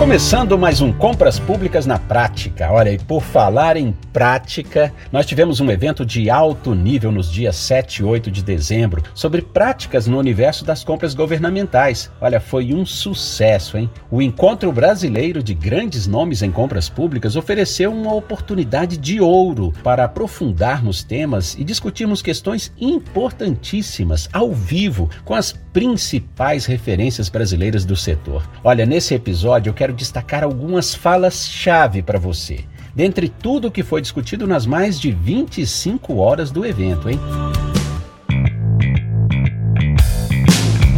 Começando mais um Compras Públicas na Prática. Olha, e por falar em prática, nós tivemos um evento de alto nível nos dias 7 e 8 de dezembro sobre práticas no universo das compras governamentais. Olha, foi um sucesso, hein? O Encontro Brasileiro de Grandes Nomes em Compras Públicas ofereceu uma oportunidade de ouro para aprofundarmos temas e discutirmos questões importantíssimas ao vivo com as principais referências brasileiras do setor. Olha, nesse episódio eu quero destacar algumas falas-chave para você, dentre tudo o que foi discutido nas mais de 25 horas do evento, hein?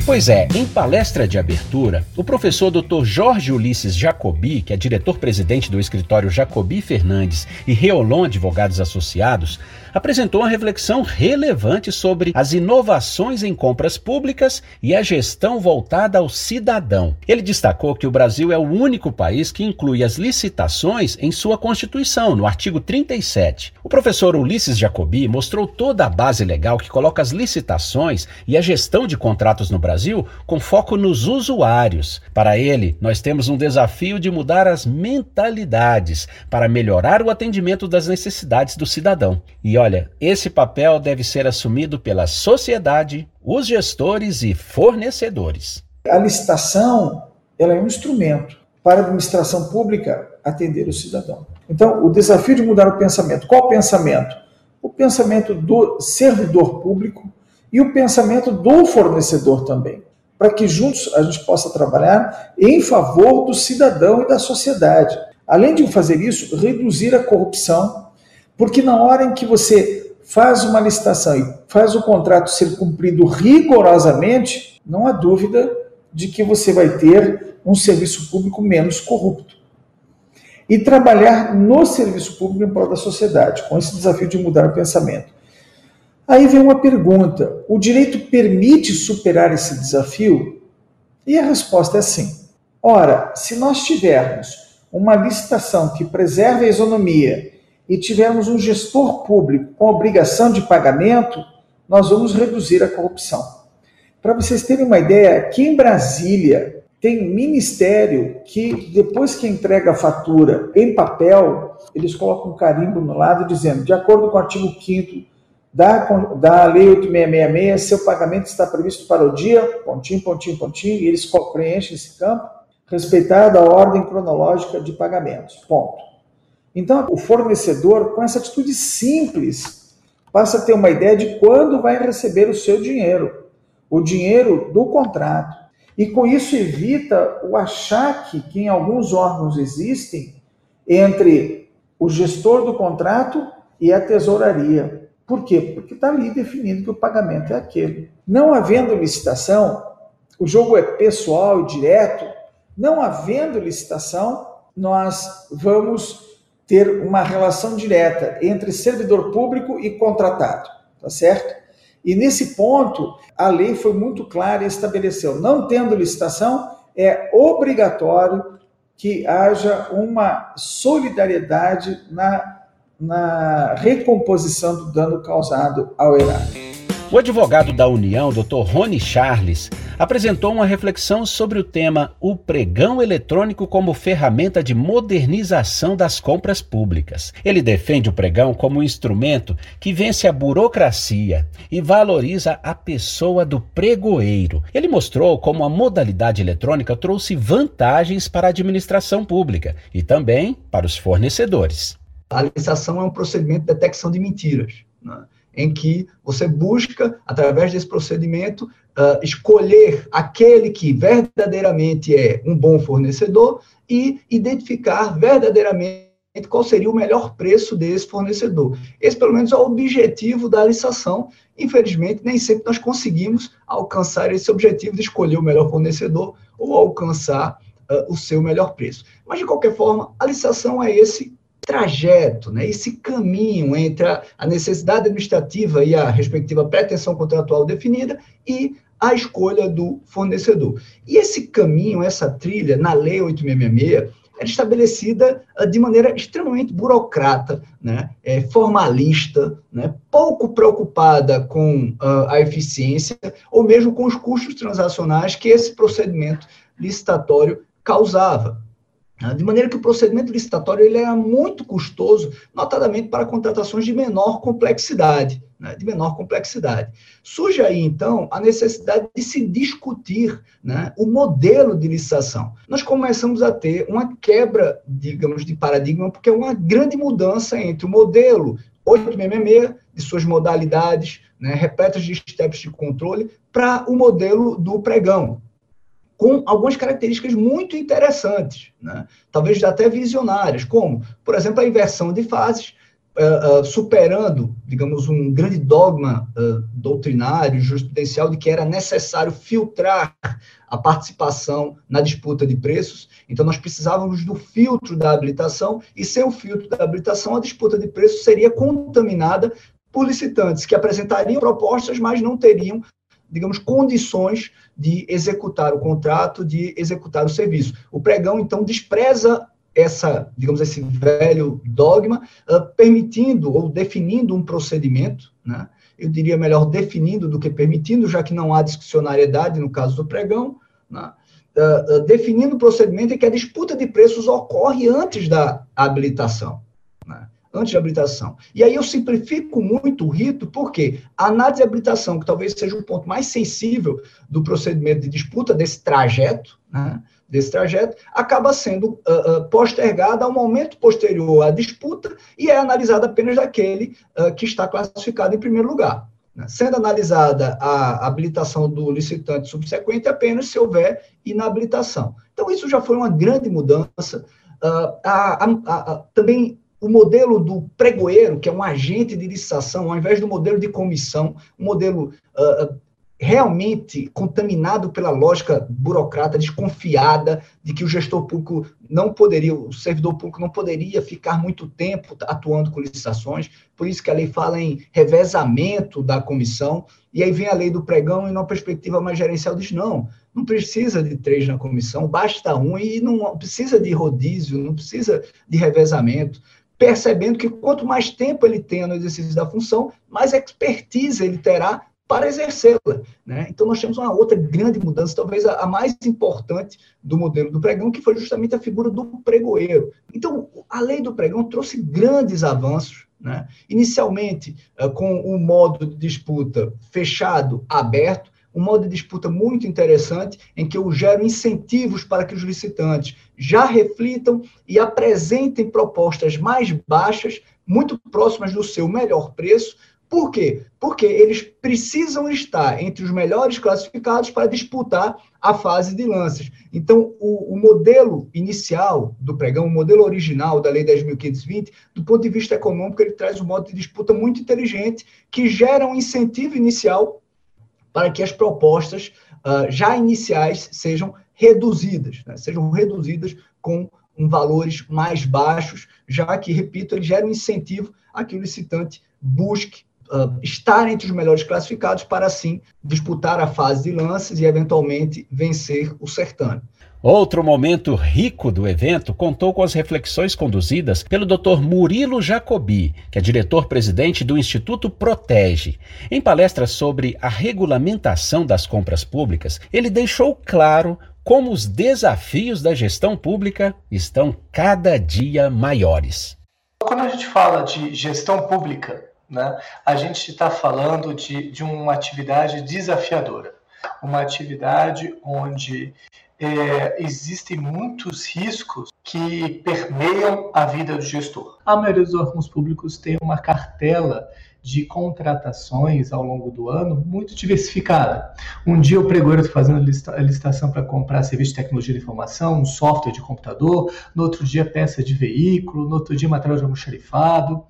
Pois é, em palestra de abertura, o professor Dr. Jorge Ulisses Jacobi, que é diretor-presidente do escritório Jacobi Fernandes e Reolon Advogados Associados, apresentou uma reflexão relevante sobre as inovações em compras públicas e a gestão voltada ao cidadão. Ele destacou que o Brasil é o único país que inclui as licitações em sua Constituição, no artigo 37. O professor Ulisses Jacobi mostrou toda a base legal que coloca as licitações e a gestão de contratos no Brasil com foco nos usuários. Para ele, nós temos um desafio de mudar as mentalidades para melhorar o atendimento das necessidades do cidadão. E olha, esse papel deve ser assumido pela sociedade, os gestores e fornecedores. A licitação ela é um instrumento para a administração pública atender o cidadão. Então, o desafio de mudar o pensamento. Qual o pensamento? O pensamento do servidor público e o pensamento do fornecedor também, para que juntos a gente possa trabalhar em favor do cidadão e da sociedade. Além de fazer isso, reduzir a corrupção porque na hora em que você faz uma licitação e faz o contrato ser cumprido rigorosamente, não há dúvida de que você vai ter um serviço público menos corrupto. E trabalhar no serviço público em prol da sociedade, com esse desafio de mudar o pensamento. Aí vem uma pergunta: o direito permite superar esse desafio? E a resposta é sim. Ora, se nós tivermos uma licitação que preserve a isonomia e tivermos um gestor público com obrigação de pagamento, nós vamos reduzir a corrupção. Para vocês terem uma ideia, aqui em Brasília tem ministério que depois que entrega a fatura em papel, eles colocam um carimbo no lado dizendo, de acordo com o artigo 5 da, da Lei 8666, seu pagamento está previsto para o dia, pontinho, pontinho, pontinho, e eles preenchem esse campo, respeitado a ordem cronológica de pagamentos. Ponto. Então, o fornecedor, com essa atitude simples, passa a ter uma ideia de quando vai receber o seu dinheiro, o dinheiro do contrato. E com isso evita o achaque que em alguns órgãos existem entre o gestor do contrato e a tesouraria. Por quê? Porque está ali definido que o pagamento é aquele. Não havendo licitação, o jogo é pessoal e direto. Não havendo licitação, nós vamos ter uma relação direta entre servidor público e contratado, tá certo? E nesse ponto, a lei foi muito clara e estabeleceu: não tendo licitação, é obrigatório que haja uma solidariedade na, na recomposição do dano causado ao erário. O advogado da União, Dr. Rony Charles, apresentou uma reflexão sobre o tema O pregão eletrônico como ferramenta de modernização das compras públicas. Ele defende o pregão como um instrumento que vence a burocracia e valoriza a pessoa do pregoeiro. Ele mostrou como a modalidade eletrônica trouxe vantagens para a administração pública e também para os fornecedores. A licitação é um procedimento de detecção de mentiras. Né? Em que você busca, através desse procedimento, uh, escolher aquele que verdadeiramente é um bom fornecedor e identificar verdadeiramente qual seria o melhor preço desse fornecedor. Esse, pelo menos, é o objetivo da licitação. Infelizmente, nem sempre nós conseguimos alcançar esse objetivo de escolher o melhor fornecedor ou alcançar uh, o seu melhor preço. Mas, de qualquer forma, a licitação é esse trajeto, né, esse caminho entre a, a necessidade administrativa e a respectiva pretensão contratual definida e a escolha do fornecedor. E esse caminho, essa trilha, na Lei 8666, era estabelecida uh, de maneira extremamente burocrata, né, é, formalista, né, pouco preocupada com uh, a eficiência ou mesmo com os custos transacionais que esse procedimento licitatório causava. Né? De maneira que o procedimento licitatório ele era muito custoso, notadamente para contratações de menor complexidade. Né? De menor complexidade. Surge aí, então, a necessidade de se discutir né, o modelo de licitação. Nós começamos a ter uma quebra, digamos, de paradigma, porque é uma grande mudança entre o modelo 866, de suas modalidades, né, repletas de steps de controle, para o modelo do pregão, com algumas características muito interessantes, né? talvez até visionárias, como, por exemplo, a inversão de fases, uh, uh, superando, digamos, um grande dogma uh, doutrinário, jurisprudencial, de que era necessário filtrar a participação na disputa de preços. Então, nós precisávamos do filtro da habilitação, e sem o filtro da habilitação, a disputa de preços seria contaminada por licitantes que apresentariam propostas, mas não teriam digamos, condições de executar o contrato, de executar o serviço. O pregão, então, despreza essa, digamos, esse velho dogma, uh, permitindo ou definindo um procedimento, né? eu diria melhor definindo do que permitindo, já que não há discricionariedade no caso do pregão, né? uh, uh, definindo o procedimento em que a disputa de preços ocorre antes da habilitação. Antes de habilitação. E aí eu simplifico muito o rito, porque a análise de habilitação, que talvez seja o ponto mais sensível do procedimento de disputa, desse trajeto, né, desse trajeto, acaba sendo uh, uh, postergada ao momento posterior à disputa e é analisada apenas daquele uh, que está classificado em primeiro lugar. Né? Sendo analisada a habilitação do licitante subsequente apenas se houver inabilitação. Então, isso já foi uma grande mudança. A, a, a, também o modelo do pregoeiro, que é um agente de licitação, ao invés do modelo de comissão, um modelo uh, realmente contaminado pela lógica burocrata, desconfiada de que o gestor público não poderia, o servidor público não poderia ficar muito tempo atuando com licitações, por isso que a lei fala em revezamento da comissão, e aí vem a lei do pregão e numa perspectiva mais gerencial diz, não, não precisa de três na comissão, basta um, e não precisa de rodízio, não precisa de revezamento, percebendo que quanto mais tempo ele tenha no exercício da função, mais expertise ele terá para exercê-la. Né? Então, nós temos uma outra grande mudança, talvez a, mais importante do modelo do pregão, que foi justamente a figura do pregoeiro. Então, a lei do pregão trouxe grandes avanços, né? inicialmente uh, com o modo de disputa fechado, aberto, um modo de disputa muito interessante, em que eu gero incentivos para que os licitantes já reflitam e apresentem propostas mais baixas, muito próximas do seu melhor preço. Por quê? Porque eles precisam estar entre os melhores classificados para disputar a fase de lances. Então, o, o modelo inicial do pregão, o modelo original da Lei 10.520, do ponto de vista econômico, ele traz um modo de disputa muito inteligente que gera um incentivo inicial para que as propostas uh, já iniciais sejam reduzidas, né? sejam reduzidas com valores mais baixos, já que, repito, ele gera um incentivo a que o licitante busque uh, estar entre os melhores classificados para, assim, disputar a fase de lances e, eventualmente, vencer o certame. Outro momento rico do evento contou com as reflexões conduzidas pelo Dr. Murilo Jacobi, que é diretor-presidente do Instituto Protege. Em palestra sobre a regulamentação das compras públicas, ele deixou claro como os desafios da gestão pública estão cada dia maiores. Quando a gente fala de gestão pública, né, a gente está falando de, de uma atividade desafiadora, uma atividade onde é, existem muitos riscos que permeiam a vida do gestor. A maioria dos órgãos públicos tem uma cartela de contratações ao longo do ano muito diversificada. Um dia o pregoeiro está fazendo a licitação para comprar serviço de tecnologia de informação, um software de computador, no outro dia peça de veículo, no outro dia material de almoxarifado.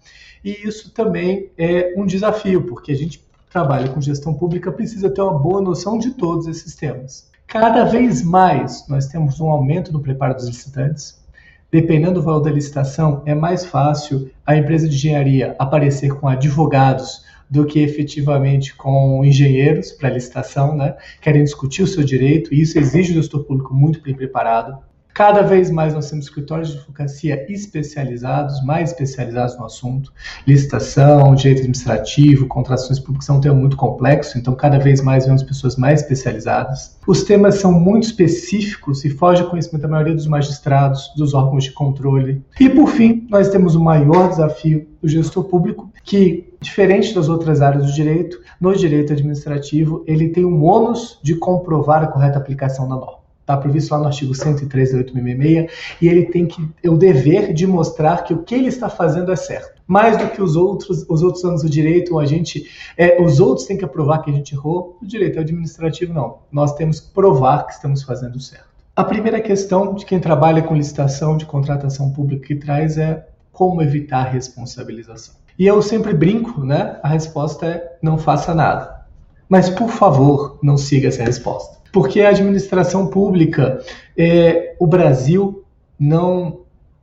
E isso também é um desafio, porque a gente trabalha com gestão pública precisa ter uma boa noção de todos esses temas. Cada vez mais nós temos um aumento no preparo dos licitantes. Dependendo do valor da licitação, é mais fácil a empresa de engenharia aparecer com advogados do que efetivamente com engenheiros para licitação, né? Querem discutir o seu direito e isso exige do gestor público muito bem preparado. Cada vez mais nós temos escritórios de advocacia especializados, mais especializados no assunto. Licitação, direito administrativo, contratações públicas são um tema muito complexo, então cada vez mais vemos pessoas mais especializadas. Os temas são muito específicos e fogem ao conhecimento da maioria dos magistrados, dos órgãos de controle. E por fim, nós temos o maior desafio do gestor público, que, diferente das outras áreas do direito, no direito administrativo, ele tem um ônus de comprovar a correta aplicação da norma. Está previsto lá no artigo 103 da 866, e ele tem que, é o dever de mostrar que o que ele está fazendo é certo. Mais do que os outros, os outros anos do direito, a gente, é, os outros têm que provar que a gente errou, o direito administrativo não. Nós temos que provar que estamos fazendo certo. A primeira questão de quem trabalha com licitação de contratação pública que traz é como evitar responsabilização. E eu sempre brinco, né? A resposta é não faça nada. Mas, por favor, não siga essa resposta porque a administração pública, é, o Brasil não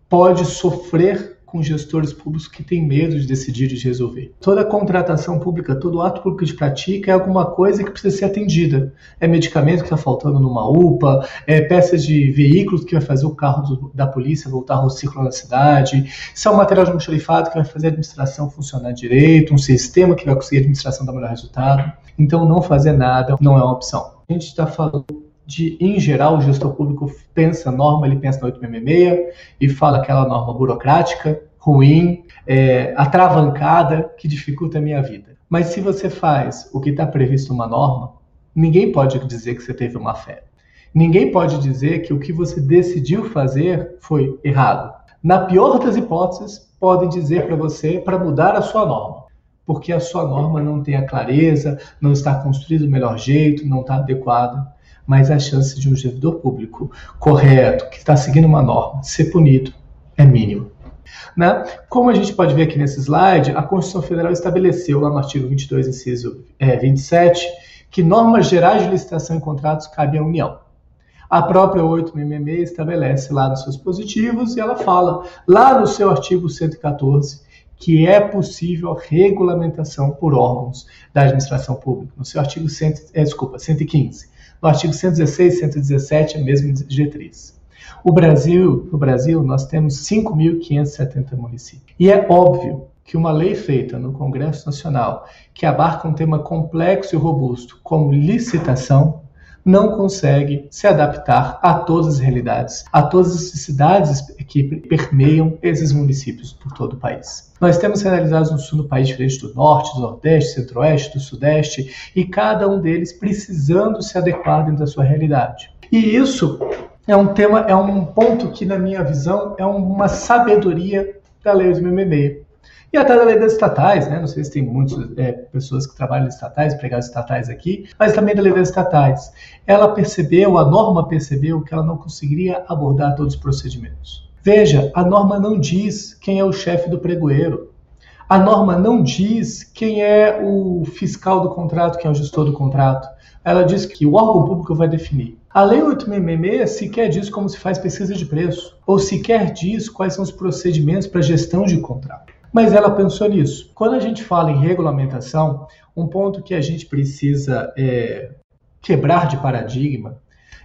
pode sofrer com gestores públicos que têm medo de decidir e de resolver. Toda contratação pública, todo ato público de prática é alguma coisa que precisa ser atendida. É medicamento que está faltando numa UPA, é peças de veículos que vai fazer o carro do, da polícia voltar ao ciclo na cidade, se é material de almoxarifado que vai fazer a administração funcionar direito, um sistema que vai conseguir a administração dar melhor resultado. Então, não fazer nada não é uma opção. A gente está falando de, em geral, o gestor público pensa norma, ele pensa na 866 e fala aquela norma burocrática, ruim, é, atravancada, que dificulta a minha vida. Mas se você faz o que está previsto numa norma, ninguém pode dizer que você teve uma fé. Ninguém pode dizer que o que você decidiu fazer foi errado. Na pior das hipóteses, podem dizer para você para mudar a sua norma porque a sua norma não tem a clareza, não está construída do melhor jeito, não está adequada. Mas a chance de um servidor público correto, que está seguindo uma norma, ser punido é mínimo. Né? Como a gente pode ver aqui nesse slide, a Constituição Federal estabeleceu lá no artigo 22, inciso é, 27, que normas gerais de licitação e contratos cabem à União. A própria 8MME estabelece lá nos seus positivos e ela fala lá no seu artigo 114 que é possível regulamentação por órgãos da administração pública, no seu artigo 100, é, desculpa, 115. No artigo 116 e 117, a mesma diretriz. O Brasil, no Brasil, nós temos 5.570 municípios. E é óbvio que uma lei feita no Congresso Nacional que abarca um tema complexo e robusto como licitação não consegue se adaptar a todas as realidades, a todas as necessidades que permeiam esses municípios por todo o país. Nós temos realidades no sul do país diferentes do norte, do nordeste, centro-oeste, do sudeste, e cada um deles precisando se adequar dentro da sua realidade. E isso é um tema, é um ponto que, na minha visão, é uma sabedoria da Lei 8.666. E até da lei das estatais, né? Não sei se tem muitas é, pessoas que trabalham em estatais, empregados estatais aqui, mas também da lei das estatais. Ela percebeu, a norma percebeu que ela não conseguiria abordar todos os procedimentos. Veja, a norma não diz quem é o chefe do pregoeiro. A norma não diz quem é o fiscal do contrato, quem é o gestor do contrato. Ela diz que o órgão público vai definir. A Lei 866 sequer diz como se faz pesquisa de preço, ou sequer diz quais são os procedimentos para gestão de contrato. Mas ela pensou nisso. Quando a gente fala em regulamentação, um ponto que a gente precisa é, quebrar de paradigma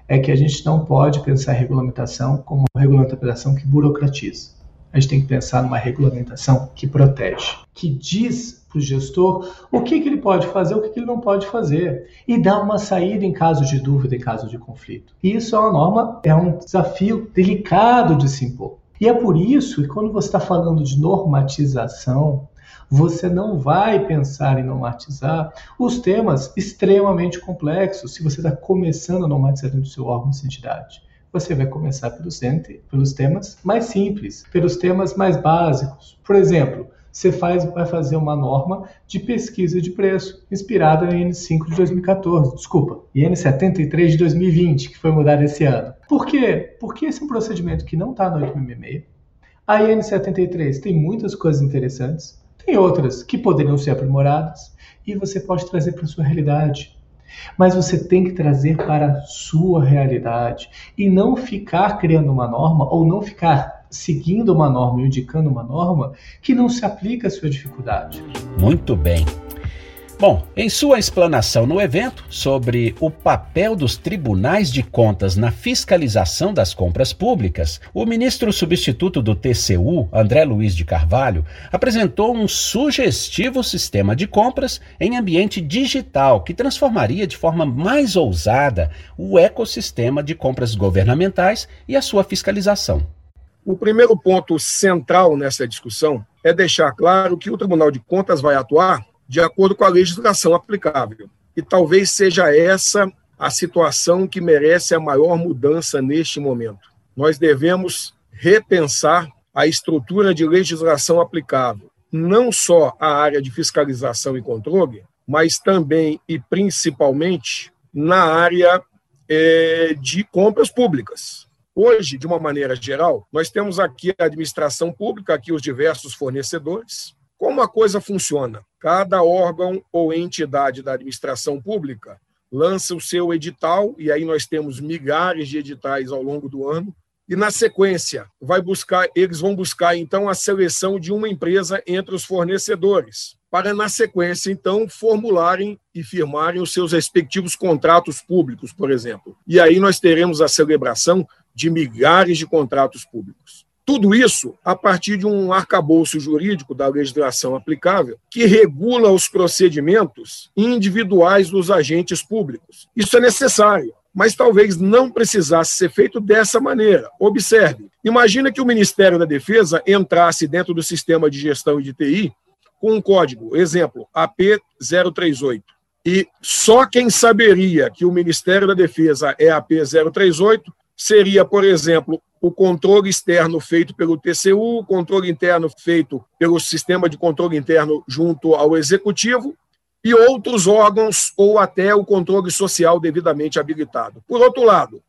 é que a gente não pode pensar em regulamentação como uma regulamentação que burocratiza. A gente tem que pensar numa regulamentação que protege, que diz para o gestor o que, que, ele pode fazer, o que, que, ele não pode fazer, e dá uma saída em caso de dúvida, em caso de conflito. E isso é uma norma, é um desafio delicado de se impor. E é por isso que quando você está falando de normatização, você não vai pensar em normatizar os temas extremamente complexos se você está começando a normatizar dentro do seu órgão de entidade. Você vai começar pelos, pelos temas mais simples, pelos temas mais básicos. Por exemplo, você faz, vai fazer uma norma de pesquisa de preço inspirada em N5 de 2014, desculpa, e N73 de 2020, que foi mudado esse ano. Por quê? Porque esse é um procedimento que não está no 866. A N73 tem muitas coisas interessantes, tem outras que poderiam ser aprimoradas, e você pode trazer para a sua realidade. Mas você tem que trazer para a sua realidade e não ficar criando uma norma ou não ficar seguindo uma norma e indicando uma norma que não se aplica à sua dificuldade. Muito bem. Bom, em sua explanação no evento sobre o papel dos tribunais de contas na fiscalização das compras públicas, o ministro substituto do TCU, André Luiz de Carvalho, apresentou um sugestivo sistema de compras em ambiente digital que transformaria de forma mais ousada o ecossistema de compras governamentais e a sua fiscalização. O primeiro ponto central nessa discussão é deixar claro que o Tribunal de Contas vai atuar de acordo com a legislação aplicável. E talvez seja essa a situação que merece a maior mudança neste momento. Nós devemos repensar a estrutura de legislação aplicável, não só à área de fiscalização e controle, mas também e principalmente na área é, de compras públicas. Hoje, de uma maneira geral, nós temos aqui a administração pública, aqui os diversos fornecedores, como a coisa funciona? Cada órgão ou entidade da administração pública lança o seu edital, e aí nós temos milhares de editais ao longo do ano, e na sequência vai buscar, eles vão buscar então a seleção de uma empresa entre os fornecedores, para na sequência então formularem e firmarem os seus respectivos contratos públicos, por exemplo. E aí nós teremos a celebração de milhares de contratos públicos. Tudo isso a partir de um arcabouço jurídico da legislação aplicável que regula os procedimentos individuais dos agentes públicos. Isso é necessário, mas talvez não precisasse ser feito dessa maneira. Observe: imagina que o Ministério da Defesa entrasse dentro do sistema de gestão de TI com um código, exemplo, AP038. E só quem saberia que o Ministério da Defesa é AP038 seria, por exemplo, o controle externo feito pelo TCU, o controle interno feito pelo sistema de controle interno junto ao executivo e outros órgãos ou até o controle social devidamente habilitado. Por outro lado,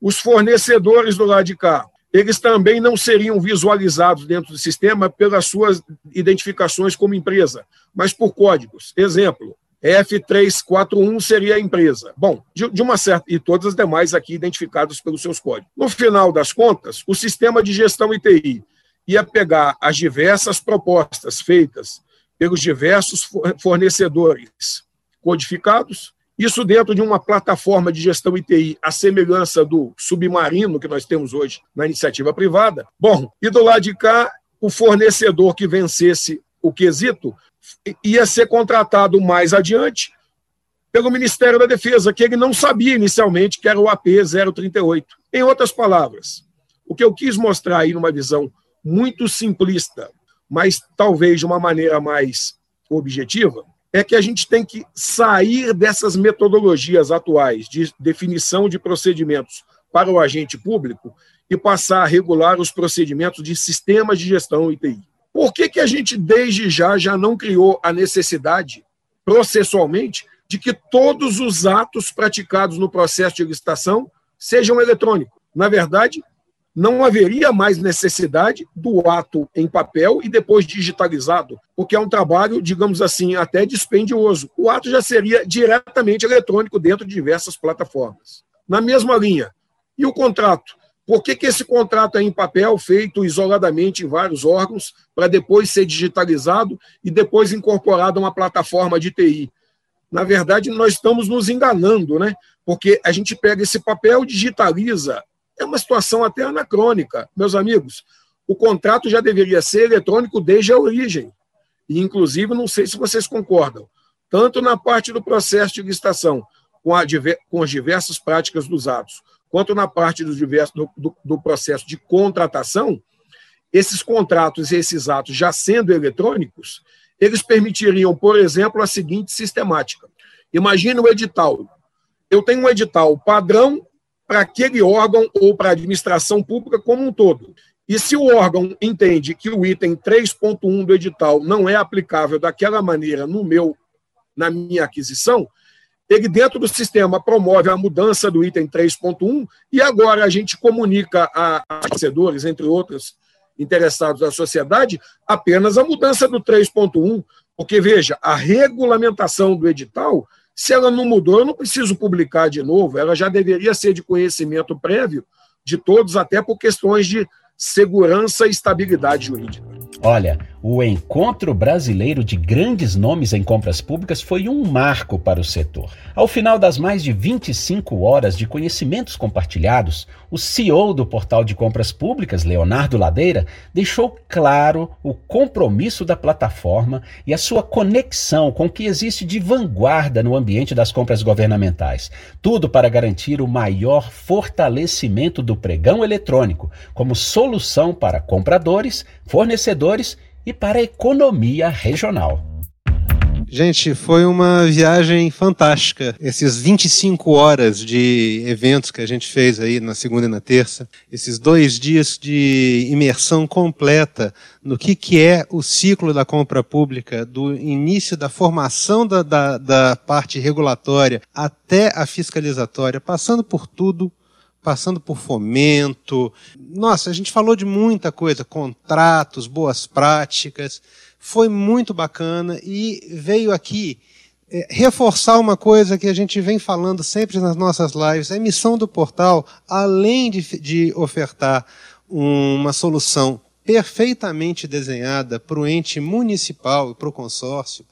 os fornecedores do lado de cá, eles também não seriam visualizados dentro do sistema pelas suas identificações como empresa, mas por códigos. Exemplo, F341 seria a empresa. Bom, de, de, uma certa. E todas as demais aqui identificadas pelos seus códigos. No final das contas, o sistema de gestão ITI ia pegar as diversas propostas feitas pelos diversos fornecedores codificados, isso dentro de uma plataforma de gestão ITI, a semelhança do submarino que nós temos hoje na iniciativa privada. Bom, e do lado de cá, o fornecedor que vencesse o quesito ia ser contratado mais adiante pelo Ministério da Defesa, que ele não sabia inicialmente que era o AP 038. Em outras palavras, o que eu quis mostrar aí numa visão muito simplista, mas talvez de uma maneira mais objetiva, é que a gente tem que sair dessas metodologias atuais de definição de procedimentos para o agente público e passar a regular os procedimentos de sistemas de gestão ITI. Por que, que a gente, desde já, já não criou a necessidade, processualmente, de que todos os atos praticados no processo de licitação sejam eletrônicos? Na verdade, não haveria mais necessidade do ato em papel e depois digitalizado, porque é um trabalho, digamos assim, até dispendioso. O ato já seria diretamente eletrônico dentro de diversas plataformas. Na mesma linha, e o contrato? Por que, que esse contrato é em papel, feito isoladamente em vários órgãos, para depois ser digitalizado e depois incorporado a uma plataforma de TI? Na verdade, nós estamos nos enganando, né? Porque a gente pega esse papel, digitaliza. É uma situação até anacrônica, meus amigos. O contrato já deveria ser eletrônico desde a origem. E, inclusive, não sei se vocês concordam, tanto na parte do processo de licitação, com, a, com as diversas práticas dos atos, quanto na parte do, do, do, do processo de contratação, esses contratos e esses atos já sendo eletrônicos, eles permitiriam, por exemplo, a seguinte sistemática. Imagina o edital. Eu tenho um edital padrão para aquele órgão ou para a administração pública como um todo. E se o órgão entende que o item 3.1 do edital não é aplicável daquela maneira no meu na minha aquisição, ele, dentro do sistema, promove a mudança do item 3.1 e agora a gente comunica a, vencedores, entre outros interessados da sociedade, apenas a mudança do 3.1, porque, veja, a regulamentação do edital, se ela não mudou, eu não preciso publicar de novo, ela já deveria ser de conhecimento prévio de todos, até por questões de segurança e estabilidade jurídica. Olha, O encontro brasileiro de grandes nomes em compras públicas foi um marco para o setor. Ao final das mais de 25 horas de conhecimentos compartilhados, o CEO do portal de compras públicas, Leonardo Ladeira, deixou claro o compromisso da plataforma e a sua conexão com o que existe de vanguarda no ambiente das compras governamentais. Tudo para garantir o maior fortalecimento do pregão eletrônico como solução para compradores, fornecedores e para a economia regional. Gente, foi uma viagem fantástica. Esses 25 horas de eventos que a gente fez aí na segunda e na terça, esses dois dias de imersão completa no que, que é o ciclo da compra pública, do início da formação da, da, da parte regulatória até a fiscalizatória, passando por tudo, passando por fomento. Nossa, a gente falou de muita coisa, contratos, boas práticas. Foi muito bacana e veio aqui é, reforçar uma coisa que a gente vem falando sempre nas nossas lives. A missão do portal, além de, de ofertar uma solução perfeitamente desenhada para o ente municipal e para o consórcio,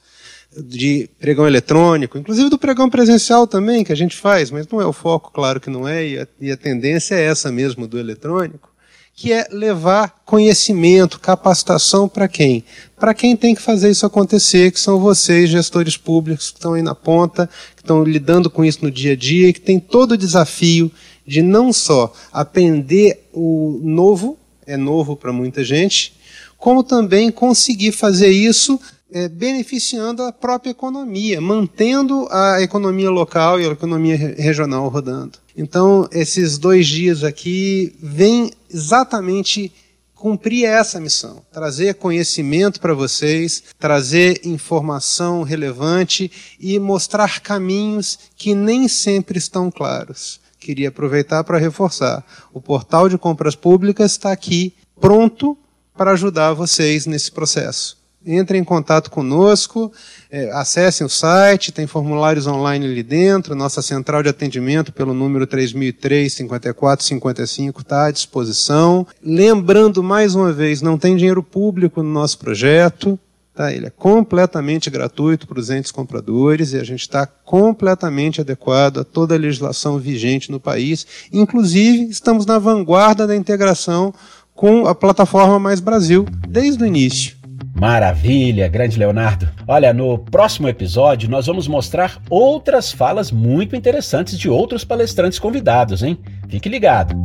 de pregão eletrônico, inclusive do pregão presencial também, que a gente faz, mas não é o foco, claro que não é, e a, e a tendência é essa mesmo do eletrônico, que é levar conhecimento, capacitação para quem? Para quem tem que fazer isso acontecer, que são vocês, gestores públicos, que estão aí na ponta, que estão lidando com isso no dia a dia, e que tem todo o desafio de não só aprender o novo, é novo para muita gente, como também conseguir fazer isso é, beneficiando a própria economia, mantendo a economia local e a economia regional rodando. Então, esses dois dias aqui vêm exatamente cumprir essa missão, trazer conhecimento para vocês, trazer informação relevante e mostrar caminhos que nem sempre estão claros. Queria aproveitar para reforçar: o portal de compras públicas está aqui pronto para ajudar vocês nesse processo entrem em contato conosco, é, acessem o site, tem formulários online ali dentro, nossa central de atendimento pelo número 3003 5455 está à disposição. Lembrando mais uma vez, não tem dinheiro público no nosso projeto, tá? ele é completamente gratuito para os entes compradores e a gente está completamente adequado a toda a legislação vigente no país. Inclusive, estamos na vanguarda da integração com a plataforma Mais Brasil, desde o início. Maravilha, grande Leonardo. Olha, no próximo episódio nós vamos mostrar outras falas muito interessantes de outros palestrantes convidados, hein? Fique ligado.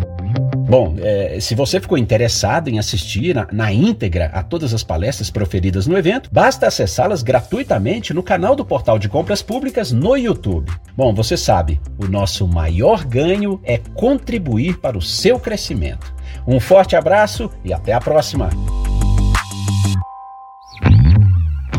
Bom, é, se você ficou interessado em assistir na, na, íntegra a todas as palestras proferidas no evento, basta acessá-las gratuitamente no canal do Portal de Compras Públicas no YouTube. Bom, você sabe, o nosso maior ganho é contribuir para o seu crescimento. Um forte abraço e até a próxima!